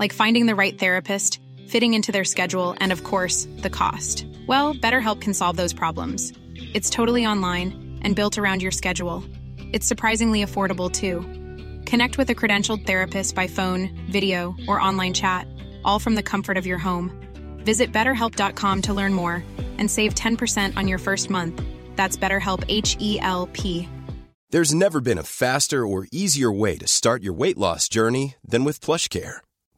Like finding the right therapist, fitting into their schedule, and of course, the cost. Well, BetterHelp can solve those problems. It's totally online and built around your schedule. It's surprisingly affordable too. Connect with a credentialed therapist by phone, video, or online chat, all from the comfort of your home. Visit betterhelp.com to learn more and save 10% on your first month. That's BetterHelp H E L P. There's never been a faster or easier way to start your weight loss journey than with PlushCare.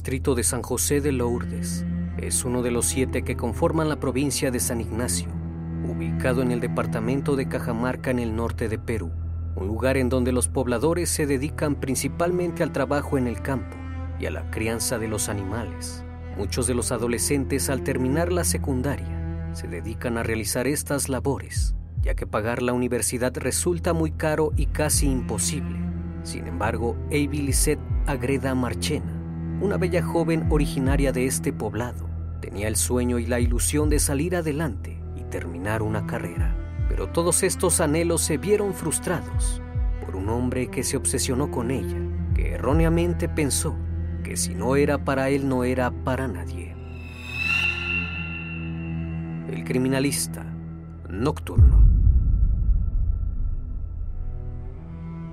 Distrito de San José de Lourdes es uno de los siete que conforman la provincia de San Ignacio, ubicado en el departamento de Cajamarca en el norte de Perú, un lugar en donde los pobladores se dedican principalmente al trabajo en el campo y a la crianza de los animales. Muchos de los adolescentes al terminar la secundaria se dedican a realizar estas labores, ya que pagar la universidad resulta muy caro y casi imposible. Sin embargo, Avi Lisette Agreda Marchena una bella joven originaria de este poblado. Tenía el sueño y la ilusión de salir adelante y terminar una carrera. Pero todos estos anhelos se vieron frustrados por un hombre que se obsesionó con ella, que erróneamente pensó que si no era para él no era para nadie. El criminalista nocturno.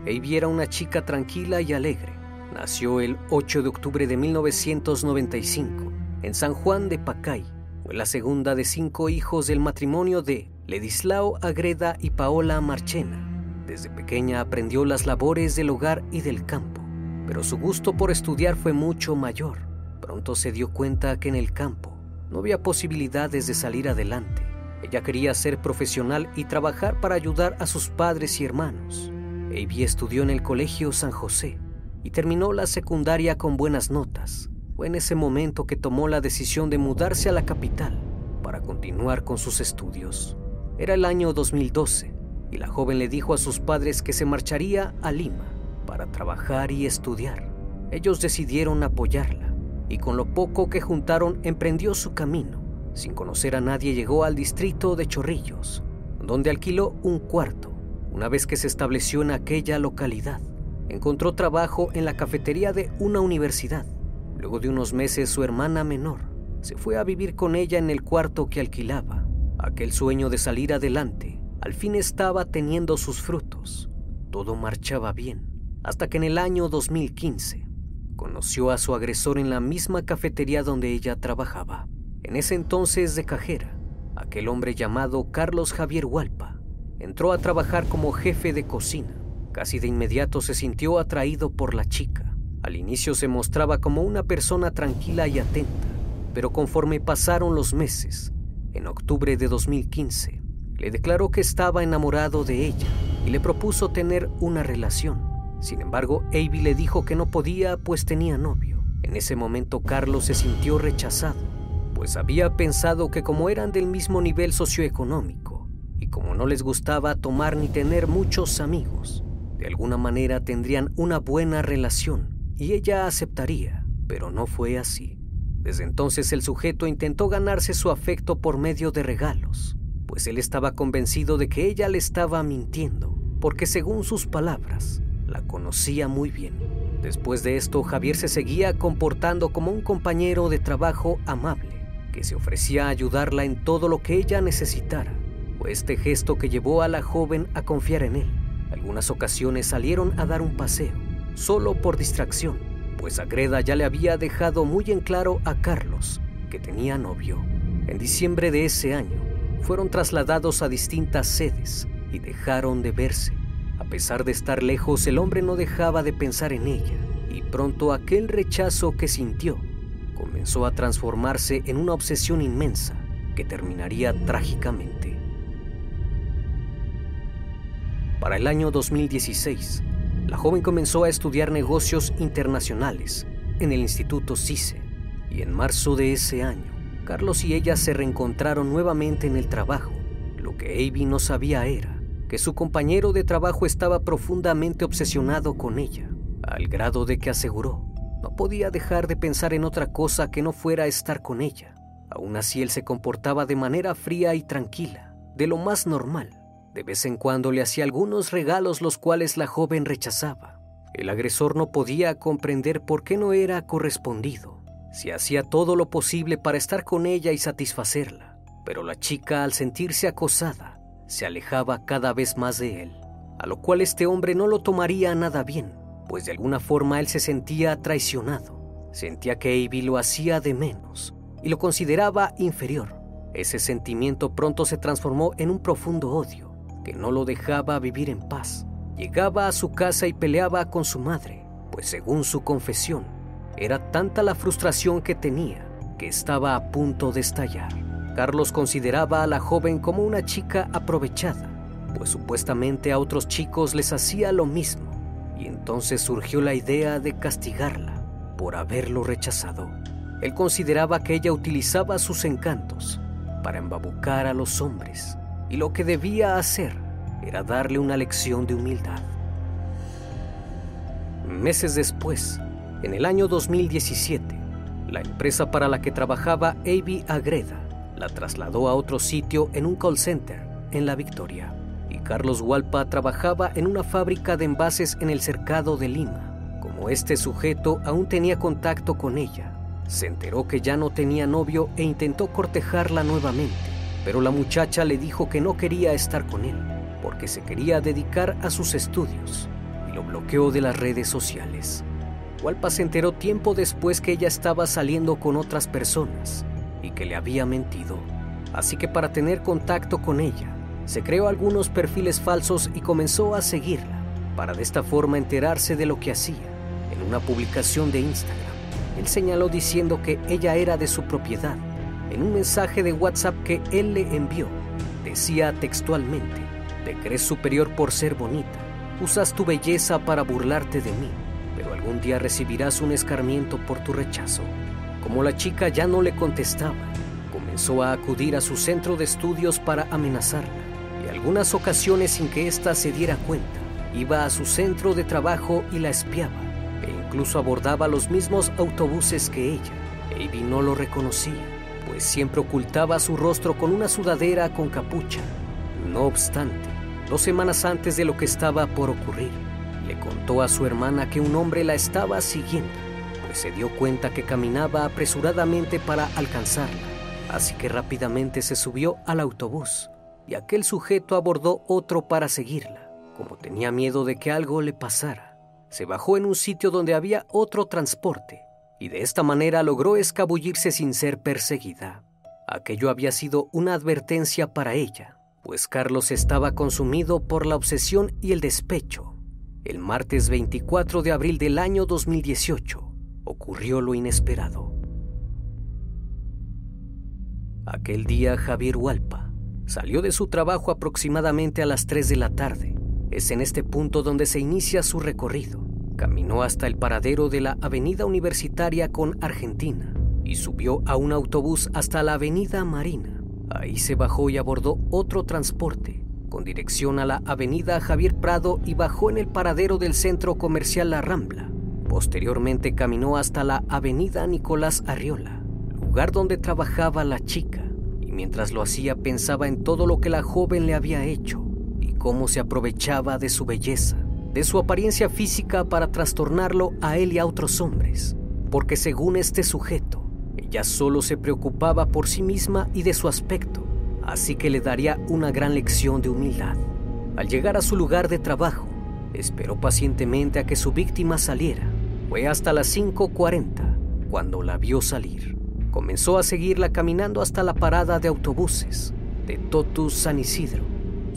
Avi era una chica tranquila y alegre Nació el 8 de octubre de 1995 en San Juan de Pacay. Fue la segunda de cinco hijos del matrimonio de Ledislao Agreda y Paola Marchena. Desde pequeña aprendió las labores del hogar y del campo, pero su gusto por estudiar fue mucho mayor. Pronto se dio cuenta que en el campo no había posibilidades de salir adelante. Ella quería ser profesional y trabajar para ayudar a sus padres y hermanos. Avi estudió en el Colegio San José y terminó la secundaria con buenas notas. Fue en ese momento que tomó la decisión de mudarse a la capital para continuar con sus estudios. Era el año 2012 y la joven le dijo a sus padres que se marcharía a Lima para trabajar y estudiar. Ellos decidieron apoyarla y con lo poco que juntaron emprendió su camino. Sin conocer a nadie llegó al distrito de Chorrillos, donde alquiló un cuarto una vez que se estableció en aquella localidad encontró trabajo en la cafetería de una universidad. Luego de unos meses su hermana menor se fue a vivir con ella en el cuarto que alquilaba. Aquel sueño de salir adelante al fin estaba teniendo sus frutos. Todo marchaba bien, hasta que en el año 2015 conoció a su agresor en la misma cafetería donde ella trabajaba. En ese entonces de cajera, aquel hombre llamado Carlos Javier Hualpa entró a trabajar como jefe de cocina Casi de inmediato se sintió atraído por la chica. Al inicio se mostraba como una persona tranquila y atenta, pero conforme pasaron los meses, en octubre de 2015, le declaró que estaba enamorado de ella y le propuso tener una relación. Sin embargo, Avi le dijo que no podía pues tenía novio. En ese momento Carlos se sintió rechazado, pues había pensado que como eran del mismo nivel socioeconómico y como no les gustaba tomar ni tener muchos amigos, de alguna manera tendrían una buena relación y ella aceptaría, pero no fue así. Desde entonces el sujeto intentó ganarse su afecto por medio de regalos, pues él estaba convencido de que ella le estaba mintiendo, porque según sus palabras, la conocía muy bien. Después de esto, Javier se seguía comportando como un compañero de trabajo amable, que se ofrecía a ayudarla en todo lo que ella necesitara. Fue este gesto que llevó a la joven a confiar en él. Algunas ocasiones salieron a dar un paseo, solo por distracción, pues Agreda ya le había dejado muy en claro a Carlos que tenía novio. En diciembre de ese año, fueron trasladados a distintas sedes y dejaron de verse. A pesar de estar lejos, el hombre no dejaba de pensar en ella y pronto aquel rechazo que sintió comenzó a transformarse en una obsesión inmensa que terminaría trágicamente. Para el año 2016, la joven comenzó a estudiar negocios internacionales en el Instituto CICE y en marzo de ese año Carlos y ella se reencontraron nuevamente en el trabajo. Lo que Avi no sabía era que su compañero de trabajo estaba profundamente obsesionado con ella, al grado de que aseguró no podía dejar de pensar en otra cosa que no fuera estar con ella. Aún así él se comportaba de manera fría y tranquila, de lo más normal. De vez en cuando le hacía algunos regalos los cuales la joven rechazaba. El agresor no podía comprender por qué no era correspondido se hacía todo lo posible para estar con ella y satisfacerla, pero la chica al sentirse acosada se alejaba cada vez más de él, a lo cual este hombre no lo tomaría nada bien, pues de alguna forma él se sentía traicionado, sentía que Avi lo hacía de menos y lo consideraba inferior. Ese sentimiento pronto se transformó en un profundo odio que no lo dejaba vivir en paz. Llegaba a su casa y peleaba con su madre, pues según su confesión, era tanta la frustración que tenía que estaba a punto de estallar. Carlos consideraba a la joven como una chica aprovechada, pues supuestamente a otros chicos les hacía lo mismo, y entonces surgió la idea de castigarla por haberlo rechazado. Él consideraba que ella utilizaba sus encantos para embabucar a los hombres, y lo que debía hacer era darle una lección de humildad. Meses después, en el año 2017, la empresa para la que trabajaba Avi Agreda la trasladó a otro sitio en un call center en La Victoria y Carlos Hualpa trabajaba en una fábrica de envases en el cercado de Lima. Como este sujeto aún tenía contacto con ella, se enteró que ya no tenía novio e intentó cortejarla nuevamente, pero la muchacha le dijo que no quería estar con él porque se quería dedicar a sus estudios y lo bloqueó de las redes sociales. Walpa se enteró tiempo después que ella estaba saliendo con otras personas y que le había mentido. Así que para tener contacto con ella, se creó algunos perfiles falsos y comenzó a seguirla, para de esta forma enterarse de lo que hacía. En una publicación de Instagram, él señaló diciendo que ella era de su propiedad. En un mensaje de WhatsApp que él le envió, decía textualmente, te crees superior por ser bonita, usas tu belleza para burlarte de mí pero algún día recibirás un escarmiento por tu rechazo. Como la chica ya no le contestaba, comenzó a acudir a su centro de estudios para amenazarla, y algunas ocasiones sin que ésta se diera cuenta, iba a su centro de trabajo y la espiaba, e incluso abordaba los mismos autobuses que ella. Avi no lo reconocía, pues siempre ocultaba su rostro con una sudadera con capucha. No obstante, dos semanas antes de lo que estaba por ocurrir, le contó a su hermana que un hombre la estaba siguiendo, pues se dio cuenta que caminaba apresuradamente para alcanzarla. Así que rápidamente se subió al autobús y aquel sujeto abordó otro para seguirla. Como tenía miedo de que algo le pasara, se bajó en un sitio donde había otro transporte y de esta manera logró escabullirse sin ser perseguida. Aquello había sido una advertencia para ella, pues Carlos estaba consumido por la obsesión y el despecho el martes 24 de abril del año 2018, ocurrió lo inesperado. Aquel día Javier Hualpa salió de su trabajo aproximadamente a las 3 de la tarde. Es en este punto donde se inicia su recorrido. Caminó hasta el paradero de la Avenida Universitaria con Argentina y subió a un autobús hasta la Avenida Marina. Ahí se bajó y abordó otro transporte con dirección a la Avenida Javier Prado y bajó en el paradero del centro comercial La Rambla. Posteriormente caminó hasta la Avenida Nicolás Arriola, lugar donde trabajaba la chica, y mientras lo hacía pensaba en todo lo que la joven le había hecho y cómo se aprovechaba de su belleza, de su apariencia física para trastornarlo a él y a otros hombres, porque según este sujeto, ella solo se preocupaba por sí misma y de su aspecto, así que le daría una gran lección de humildad. Al llegar a su lugar de trabajo, esperó pacientemente a que su víctima saliera. Fue hasta las 5.40 cuando la vio salir. Comenzó a seguirla caminando hasta la parada de autobuses de Totus San Isidro,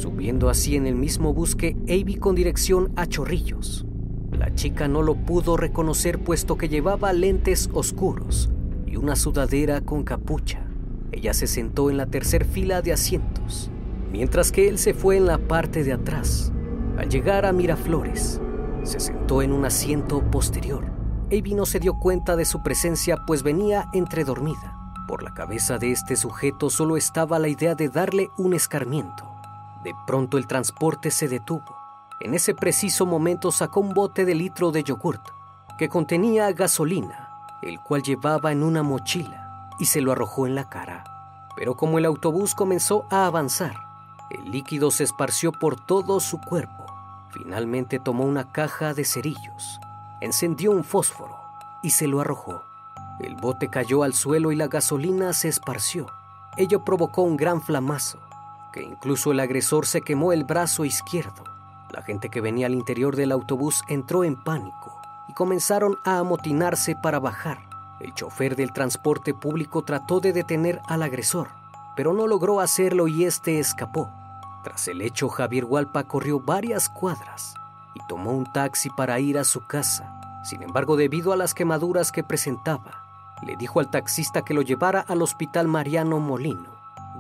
subiendo así en el mismo bus que Avi con dirección a Chorrillos. La chica no lo pudo reconocer puesto que llevaba lentes oscuros y una sudadera con capucha. Ella se sentó en la tercer fila de asientos, mientras que él se fue en la parte de atrás. Al llegar a Miraflores, se sentó en un asiento posterior. Avi no se dio cuenta de su presencia pues venía entredormida. Por la cabeza de este sujeto solo estaba la idea de darle un escarmiento. De pronto el transporte se detuvo. En ese preciso momento sacó un bote de litro de yogurt que contenía gasolina, el cual llevaba en una mochila y se lo arrojó en la cara. Pero como el autobús comenzó a avanzar, el líquido se esparció por todo su cuerpo. Finalmente tomó una caja de cerillos, encendió un fósforo y se lo arrojó. El bote cayó al suelo y la gasolina se esparció. Ello provocó un gran flamazo, que incluso el agresor se quemó el brazo izquierdo. La gente que venía al interior del autobús entró en pánico y comenzaron a amotinarse para bajar. El chofer del transporte público trató de detener al agresor, pero no logró hacerlo y este escapó. Tras el hecho, Javier Hualpa corrió varias cuadras y tomó un taxi para ir a su casa. Sin embargo, debido a las quemaduras que presentaba, le dijo al taxista que lo llevara al hospital Mariano Molino,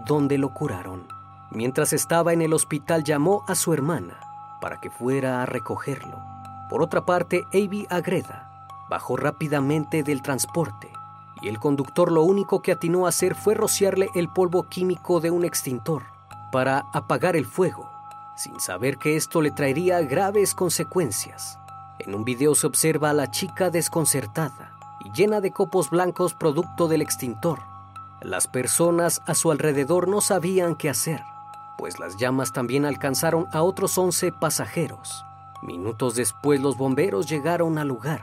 donde lo curaron. Mientras estaba en el hospital llamó a su hermana para que fuera a recogerlo. Por otra parte, Avi Agreda bajó rápidamente del transporte y el conductor lo único que atinó a hacer fue rociarle el polvo químico de un extintor para apagar el fuego, sin saber que esto le traería graves consecuencias. En un video se observa a la chica desconcertada y llena de copos blancos producto del extintor. Las personas a su alrededor no sabían qué hacer, pues las llamas también alcanzaron a otros 11 pasajeros. Minutos después los bomberos llegaron al lugar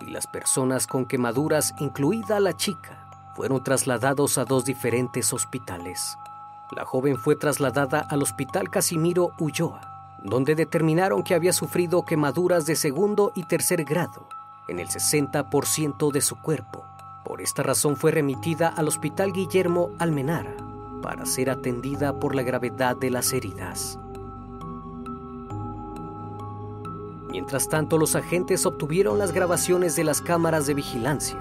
y las personas con quemaduras, incluida la chica, fueron trasladados a dos diferentes hospitales. La joven fue trasladada al Hospital Casimiro Ulloa, donde determinaron que había sufrido quemaduras de segundo y tercer grado en el 60% de su cuerpo. Por esta razón fue remitida al Hospital Guillermo Almenara para ser atendida por la gravedad de las heridas. Mientras tanto, los agentes obtuvieron las grabaciones de las cámaras de vigilancia,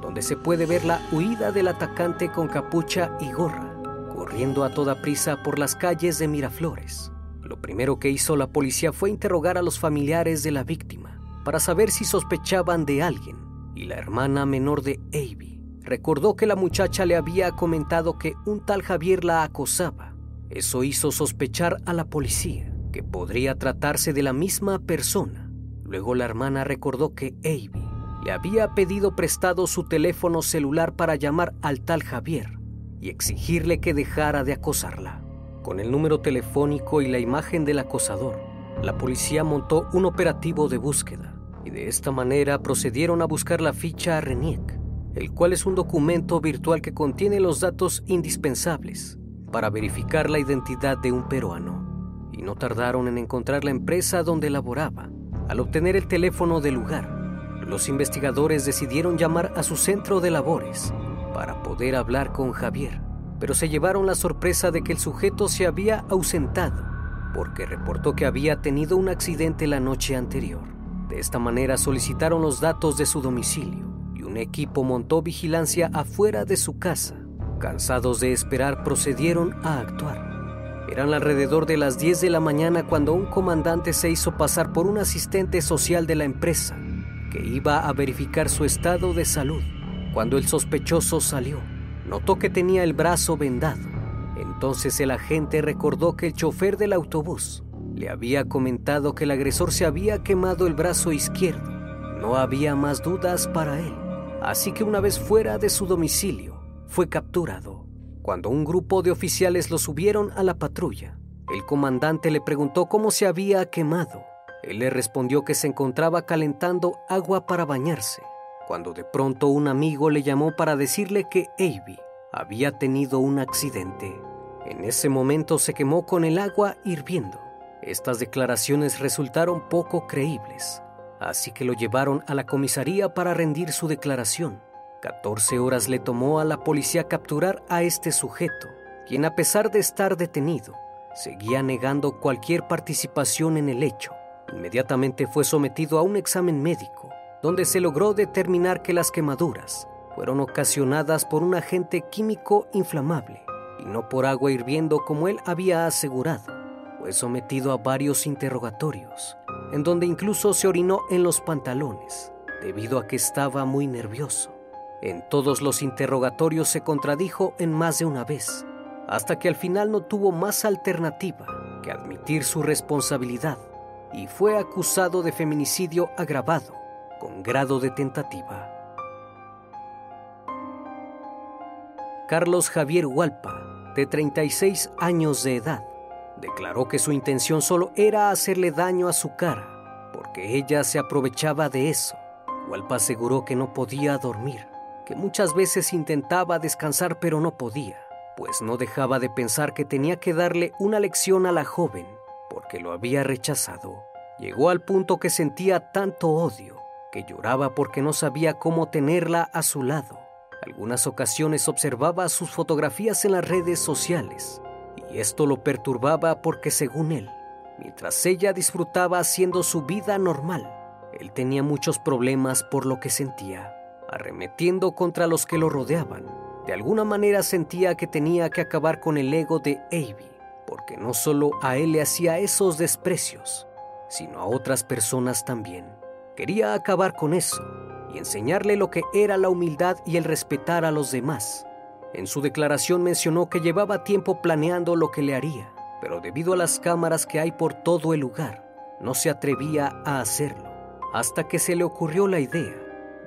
donde se puede ver la huida del atacante con capucha y gorra, corriendo a toda prisa por las calles de Miraflores. Lo primero que hizo la policía fue interrogar a los familiares de la víctima para saber si sospechaban de alguien, y la hermana menor de Avi recordó que la muchacha le había comentado que un tal Javier la acosaba. Eso hizo sospechar a la policía que podría tratarse de la misma persona. Luego la hermana recordó que Avi le había pedido prestado su teléfono celular para llamar al tal Javier y exigirle que dejara de acosarla. Con el número telefónico y la imagen del acosador, la policía montó un operativo de búsqueda y de esta manera procedieron a buscar la ficha RENIEC, el cual es un documento virtual que contiene los datos indispensables para verificar la identidad de un peruano y no tardaron en encontrar la empresa donde laboraba. Al obtener el teléfono del lugar, los investigadores decidieron llamar a su centro de labores para poder hablar con Javier, pero se llevaron la sorpresa de que el sujeto se había ausentado porque reportó que había tenido un accidente la noche anterior. De esta manera solicitaron los datos de su domicilio un equipo montó vigilancia afuera de su casa. Cansados de esperar, procedieron a actuar. Eran alrededor de las 10 de la mañana cuando un comandante se hizo pasar por un asistente social de la empresa que iba a verificar su estado de salud. Cuando el sospechoso salió, notó que tenía el brazo vendado. Entonces el agente recordó que el chofer del autobús le había comentado que el agresor se había quemado el brazo izquierdo. No había más dudas para él. Así que una vez fuera de su domicilio, fue capturado. Cuando un grupo de oficiales lo subieron a la patrulla, el comandante le preguntó cómo se había quemado. Él le respondió que se encontraba calentando agua para bañarse, cuando de pronto un amigo le llamó para decirle que Avi había tenido un accidente. En ese momento se quemó con el agua hirviendo. Estas declaraciones resultaron poco creíbles, así que lo llevaron a la comisaría para rendir su declaración. 14 horas le tomó a la policía capturar a este sujeto, quien a pesar de estar detenido, seguía negando cualquier participación en el hecho. Inmediatamente fue sometido a un examen médico, donde se logró determinar que las quemaduras fueron ocasionadas por un agente químico inflamable y no por agua hirviendo como él había asegurado. Fue sometido a varios interrogatorios, en donde incluso se orinó en los pantalones, debido a que estaba muy nervioso. En todos los interrogatorios se contradijo en más de una vez, hasta que al final no tuvo más alternativa que admitir su responsabilidad y fue acusado de feminicidio agravado con grado de tentativa. Carlos Javier Hualpa, de 36 años de edad, declaró que su intención solo era hacerle daño a su cara, porque ella se aprovechaba de eso. Hualpa aseguró que no podía dormir, que muchas veces intentaba descansar pero no podía, pues no dejaba de pensar que tenía que darle una lección a la joven porque lo había rechazado. Llegó al punto que sentía tanto odio que lloraba porque no sabía cómo tenerla a su lado. Algunas ocasiones observaba sus fotografías en las redes sociales esto lo perturbaba porque según él, mientras ella disfrutaba haciendo su vida normal, él tenía muchos problemas por lo que sentía, arremetiendo contra los que lo rodeaban. De alguna manera sentía que tenía que acabar con el ego de Avi porque no solo a él le hacía esos desprecios, sino a otras personas también. Quería acabar con eso y enseñarle lo que era la humildad y el respetar a los demás. En su declaración mencionó que llevaba tiempo planeando lo que le haría, pero debido a las cámaras que hay por todo el lugar, no se atrevía a hacerlo, hasta que se le ocurrió la idea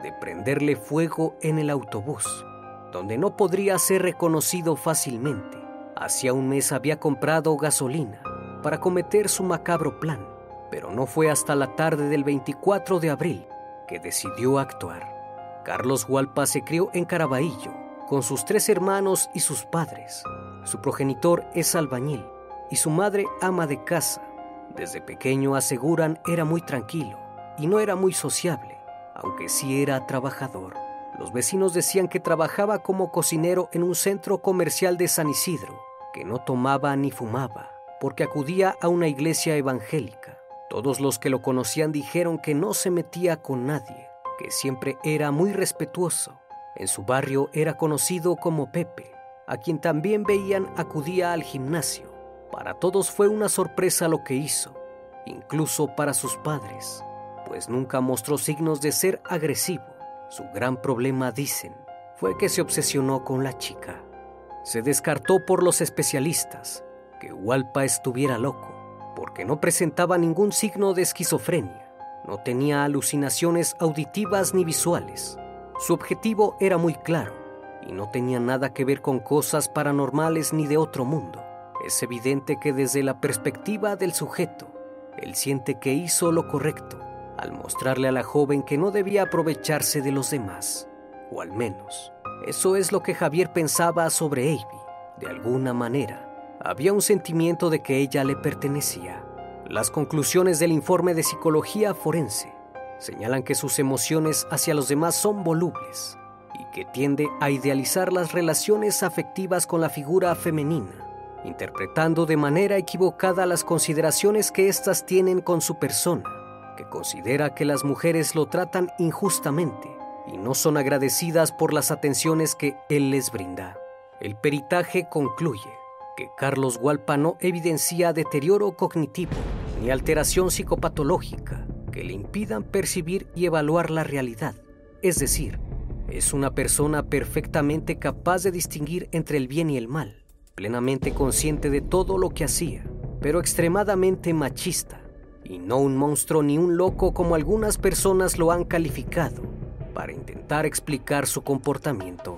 de prenderle fuego en el autobús, donde no podría ser reconocido fácilmente Hacía un mes había comprado gasolina para cometer su macabro plan, pero no fue hasta la tarde del 24 de abril que decidió actuar. Carlos Hualpa se crió en Caraballo con sus tres hermanos y sus padres. Su progenitor es albañil y su madre ama de casa. Desde pequeño aseguran era muy tranquilo y no era muy sociable, aunque sí era trabajador. Los vecinos decían que trabajaba como cocinero en un centro comercial de San Isidro que no tomaba ni fumaba, porque acudía a una iglesia evangélica. Todos los que lo conocían dijeron que no se metía con nadie, que siempre era muy respetuoso. En su barrio era conocido como Pepe, a quien también veían acudía al gimnasio. Para todos fue una sorpresa lo que hizo, incluso para sus padres, pues nunca mostró signos de ser agresivo. Su gran problema, dicen, fue que se obsesionó con la chica. Se descartó por los especialistas que Hualpa estuviera loco, porque no presentaba ningún signo de esquizofrenia, no tenía alucinaciones auditivas ni visuales. Su objetivo era muy claro y no tenía nada que ver con cosas paranormales ni de otro mundo. Es evidente que desde la perspectiva del sujeto, él siente que hizo lo correcto al mostrarle a la joven que no debía aprovecharse de los demás, o al menos eso es lo que Javier pensaba sobre Avi. De alguna manera, había un sentimiento de que ella le pertenecía. Las conclusiones del informe de psicología forense señalan que sus emociones hacia los demás son volubles y que tiende a idealizar las relaciones afectivas con la figura femenina. interpretando de manera equivocada las consideraciones que éstas tienen con su persona, que considera que las mujeres lo tratan injustamente y no son agradecidas por las atenciones que él les brinda. El peritaje concluye que Carlos Hualpa no evidencia deterioro cognitivo ni alteración psicopatológica que le impidan percibir y evaluar la realidad. Es decir, es una persona perfectamente capaz de distinguir entre el bien y el mal, plenamente consciente de todo lo que hacía, pero extremadamente machista, y no un monstruo ni un loco como algunas personas lo han calificado, para intentar explicar su comportamiento.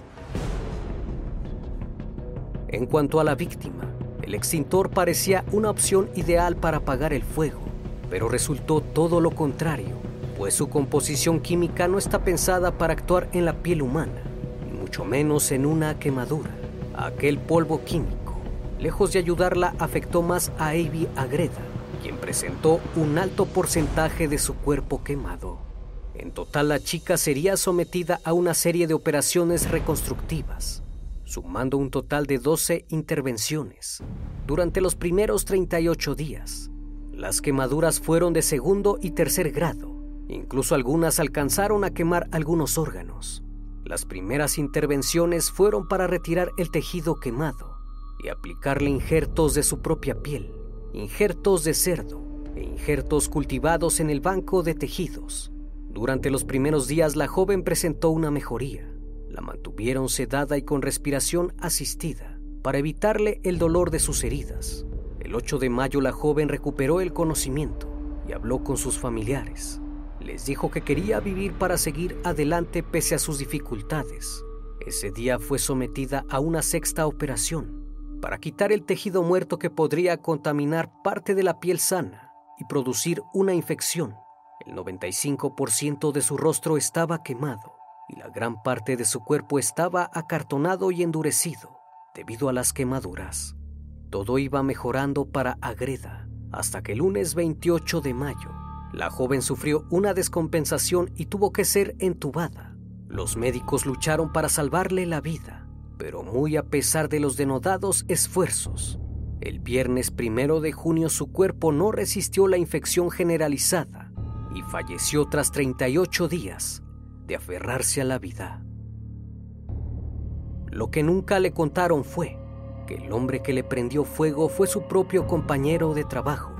En cuanto a la víctima, el extintor parecía una opción ideal para apagar el fuego, pero resultó todo lo contrario, pues su composición química no está pensada para actuar en la piel humana, y mucho menos en una quemadura. Aquel polvo químico, lejos de ayudarla, afectó más a Avi Agreda, quien presentó un alto porcentaje de su cuerpo quemado. En total, la chica sería sometida a una serie de operaciones reconstructivas, sumando un total de 12 intervenciones durante los primeros 38 días. Las quemaduras fueron de segundo y tercer grado, incluso algunas alcanzaron a quemar algunos órganos. Las primeras intervenciones fueron para retirar el tejido quemado y aplicarle injertos de su propia piel, injertos de cerdo e injertos cultivados en el banco de tejidos. Durante los primeros días la joven presentó una mejoría la mantuvieron sedada y con respiración asistida para evitarle el dolor de sus heridas. El 8 de mayo la joven recuperó el conocimiento y habló con sus familiares. Les dijo que quería vivir para seguir adelante pese a sus dificultades. Ese día fue sometida a una sexta operación para quitar el tejido muerto que podría contaminar parte de la piel sana y producir una infección. El 95% de su rostro estaba quemado y la gran parte de su cuerpo estaba acartonado y endurecido debido a las quemaduras. Todo iba mejorando para Agreda hasta que el lunes 28 de mayo la joven sufrió una descompensación y tuvo que ser entubada. Los médicos lucharon para salvarle la vida, pero muy a pesar de los denodados esfuerzos, el viernes primero de junio su cuerpo no resistió la infección generalizada y falleció tras 38 días de aferrarse a la vida. Lo que nunca le contaron fue que el hombre que le prendió fuego fue su propio compañero de trabajo,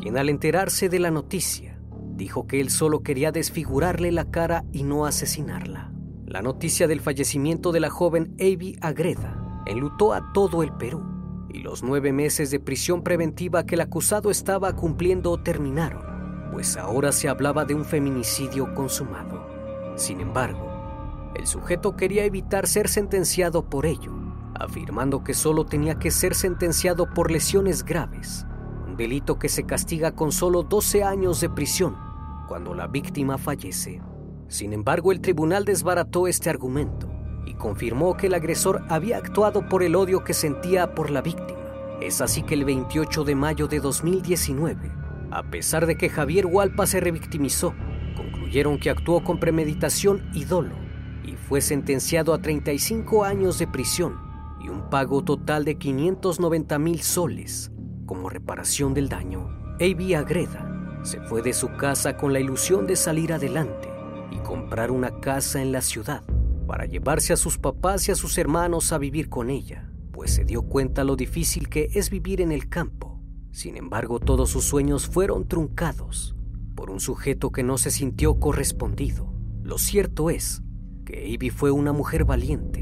quien al enterarse de la noticia dijo que él solo quería desfigurarle la cara y no asesinarla. La noticia del fallecimiento de la joven Avi Agreda enlutó a todo el Perú y los nueve meses de prisión preventiva que el acusado estaba cumpliendo terminaron, pues ahora se hablaba de un feminicidio consumado. Sin embargo, el sujeto quería evitar ser sentenciado por ello, afirmando que solo tenía que ser sentenciado por lesiones graves, un delito que se castiga con solo 12 años de prisión cuando la víctima fallece. Sin embargo, el tribunal desbarató este argumento y confirmó que el agresor había actuado por el odio que sentía por la víctima. Es así que el 28 de mayo de 2019, a pesar de que Javier Hualpa se revictimizó, concluyeron que actuó con premeditación y dolo y fue sentenciado a 35 años de prisión y un pago total de 590 mil soles como reparación del daño. A.B. Agreda se fue de su casa con la ilusión de salir adelante y comprar una casa en la ciudad para llevarse a sus papás y a sus hermanos a vivir con ella, pues se dio cuenta lo difícil que es vivir en el campo. Sin embargo, todos sus sueños fueron truncados por un sujeto que no se sintió correspondido. Lo cierto es que Ivy fue una mujer valiente